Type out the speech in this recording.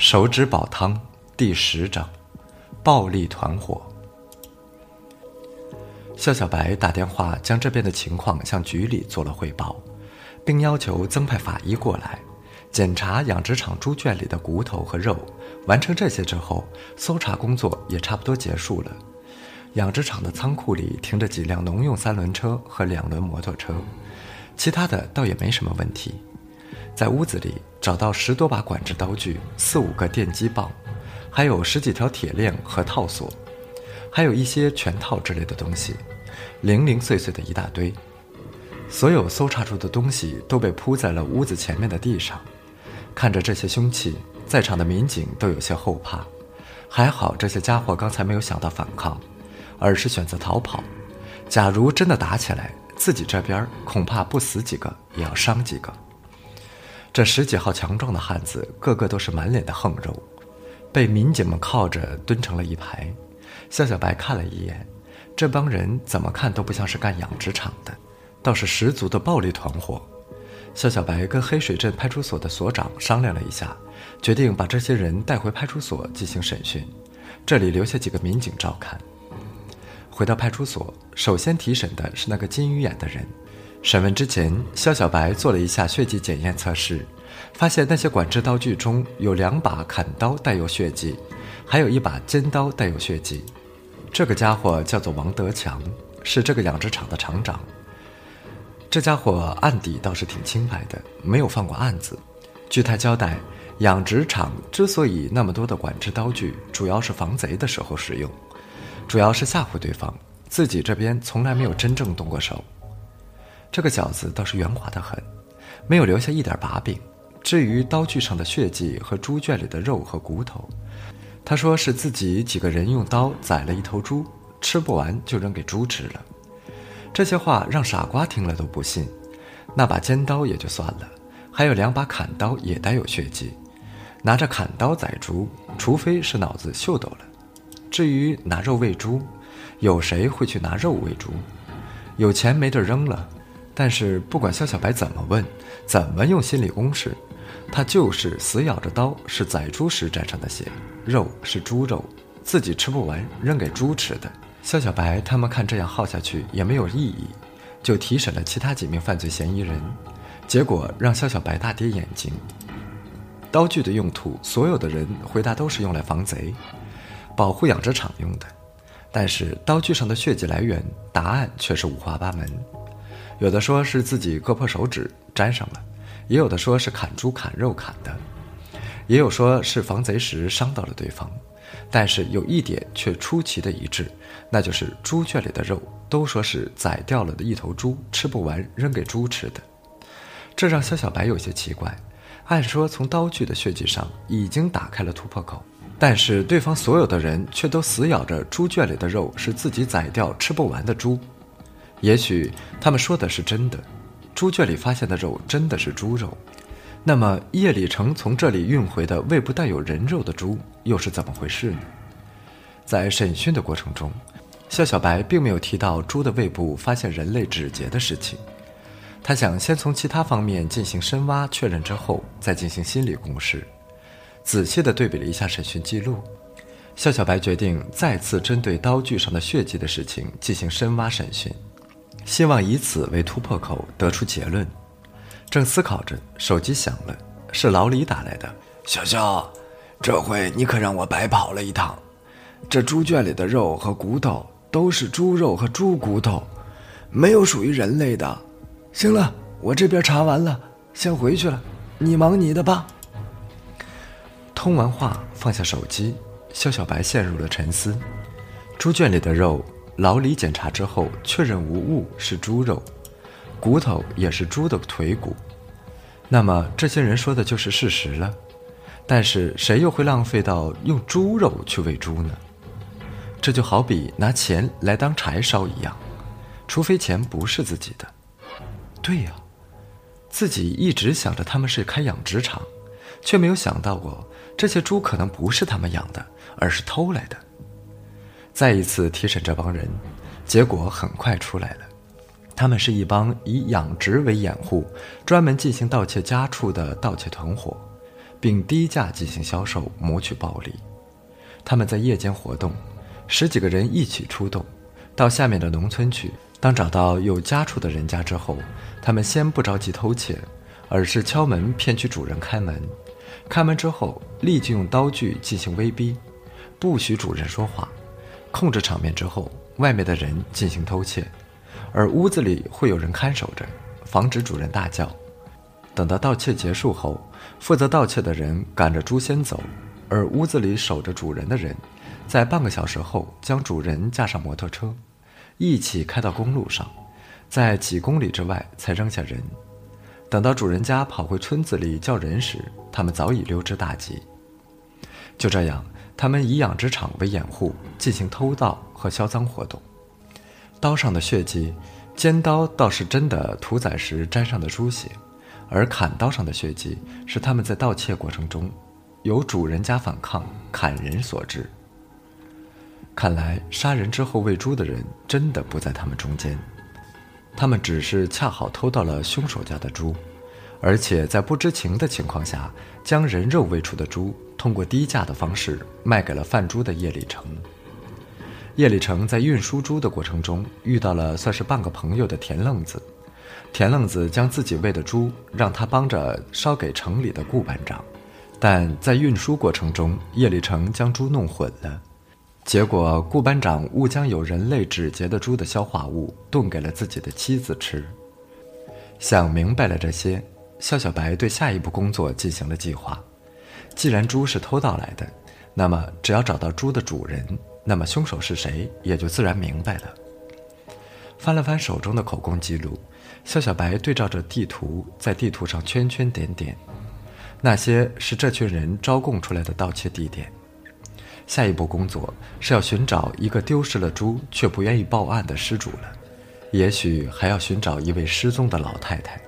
手指煲汤第十章：暴力团伙。肖小白打电话将这边的情况向局里做了汇报，并要求增派法医过来检查养殖场猪圈里的骨头和肉。完成这些之后，搜查工作也差不多结束了。养殖场的仓库里停着几辆农用三轮车和两轮摩托车，其他的倒也没什么问题。在屋子里找到十多把管制刀具、四五个电击棒，还有十几条铁链和套索，还有一些拳套之类的东西，零零碎碎的一大堆。所有搜查出的东西都被铺在了屋子前面的地上。看着这些凶器，在场的民警都有些后怕。还好这些家伙刚才没有想到反抗，而是选择逃跑。假如真的打起来，自己这边恐怕不死几个也要伤几个。这十几号强壮的汉子，个个都是满脸的横肉，被民警们靠着蹲成了一排。肖小白看了一眼，这帮人怎么看都不像是干养殖场的，倒是十足的暴力团伙。肖小白跟黑水镇派出所的所长商量了一下，决定把这些人带回派出所进行审讯，这里留下几个民警照看。回到派出所，首先提审的是那个金鱼眼的人。审问之前，肖小白做了一下血迹检验测试，发现那些管制刀具中有两把砍刀带有血迹，还有一把尖刀带有血迹。这个家伙叫做王德强，是这个养殖场的厂长。这家伙案底倒是挺清白的，没有犯过案子。据他交代，养殖场之所以那么多的管制刀具，主要是防贼的时候使用，主要是吓唬对方，自己这边从来没有真正动过手。这个小子倒是圆滑得很，没有留下一点把柄。至于刀具上的血迹和猪圈里的肉和骨头，他说是自己几个人用刀宰了一头猪，吃不完就扔给猪吃了。这些话让傻瓜听了都不信。那把尖刀也就算了，还有两把砍刀也带有血迹。拿着砍刀宰猪，除非是脑子秀逗了。至于拿肉喂猪，有谁会去拿肉喂猪？有钱没地儿扔了。但是不管肖小白怎么问，怎么用心理攻势，他就是死咬着刀，是宰猪时沾上的血，肉是猪肉，自己吃不完扔给猪吃的。肖小白他们看这样耗下去也没有意义，就提审了其他几名犯罪嫌疑人，结果让肖小白大跌眼镜。刀具的用途，所有的人回答都是用来防贼、保护养殖场用的，但是刀具上的血迹来源，答案却是五花八门。有的说是自己割破手指粘上了，也有的说是砍猪砍肉砍的，也有说是防贼时伤到了对方。但是有一点却出奇的一致，那就是猪圈里的肉都说是宰掉了的一头猪吃不完扔给猪吃的，这让肖小白有些奇怪。按说从刀具的血迹上已经打开了突破口，但是对方所有的人却都死咬着猪圈里的肉是自己宰掉吃不完的猪。也许他们说的是真的，猪圈里发现的肉真的是猪肉，那么叶礼成从这里运回的胃部带有人肉的猪又是怎么回事呢？在审讯的过程中，肖小白并没有提到猪的胃部发现人类指节的事情，他想先从其他方面进行深挖确认之后再进行心理攻势。仔细地对比了一下审讯记录，肖小白决定再次针对刀具上的血迹的事情进行深挖审讯。希望以此为突破口，得出结论。正思考着，手机响了，是老李打来的。小肖，这回你可让我白跑了一趟。这猪圈里的肉和骨头都是猪肉和猪骨头，没有属于人类的。行了，我这边查完了，先回去了，你忙你的吧。通完话，放下手机，肖小白陷入了沉思。猪圈里的肉。老李检查之后确认无误，是猪肉，骨头也是猪的腿骨。那么这些人说的就是事实了。但是谁又会浪费到用猪肉去喂猪呢？这就好比拿钱来当柴烧一样，除非钱不是自己的。对呀，自己一直想着他们是开养殖场，却没有想到过这些猪可能不是他们养的，而是偷来的。再一次提审这帮人，结果很快出来了，他们是一帮以养殖为掩护、专门进行盗窃家畜的盗窃团伙，并低价进行销售，谋取暴利。他们在夜间活动，十几个人一起出动，到下面的农村去。当找到有家畜的人家之后，他们先不着急偷窃，而是敲门骗取主人开门。开门之后，立即用刀具进行威逼，不许主人说话。控制场面之后，外面的人进行偷窃，而屋子里会有人看守着，防止主人大叫。等到盗窃结束后，负责盗窃的人赶着猪先走，而屋子里守着主人的人，在半个小时后将主人架上摩托车。一起开到公路上，在几公里之外才扔下人。等到主人家跑回村子里叫人时，他们早已溜之大吉。就这样，他们以养殖场为掩护，进行偷盗和销赃活动。刀上的血迹，尖刀倒是真的屠宰时沾上的猪血，而砍刀上的血迹是他们在盗窃过程中，由主人家反抗砍人所致。看来杀人之后喂猪的人真的不在他们中间，他们只是恰好偷到了凶手家的猪，而且在不知情的情况下，将人肉喂出的猪通过低价的方式卖给了贩猪的叶礼成。叶礼成在运输猪的过程中遇到了算是半个朋友的田愣子，田愣子将自己喂的猪让他帮着捎给城里的顾班长，但在运输过程中，叶礼成将猪弄混了。结果，顾班长误将有人类指节的猪的消化物炖给了自己的妻子吃。想明白了这些，肖小白对下一步工作进行了计划。既然猪是偷盗来的，那么只要找到猪的主人，那么凶手是谁也就自然明白了。翻了翻手中的口供记录，肖小白对照着地图，在地图上圈圈点点，那些是这群人招供出来的盗窃地点。下一步工作是要寻找一个丢失了猪却不愿意报案的失主了，也许还要寻找一位失踪的老太太。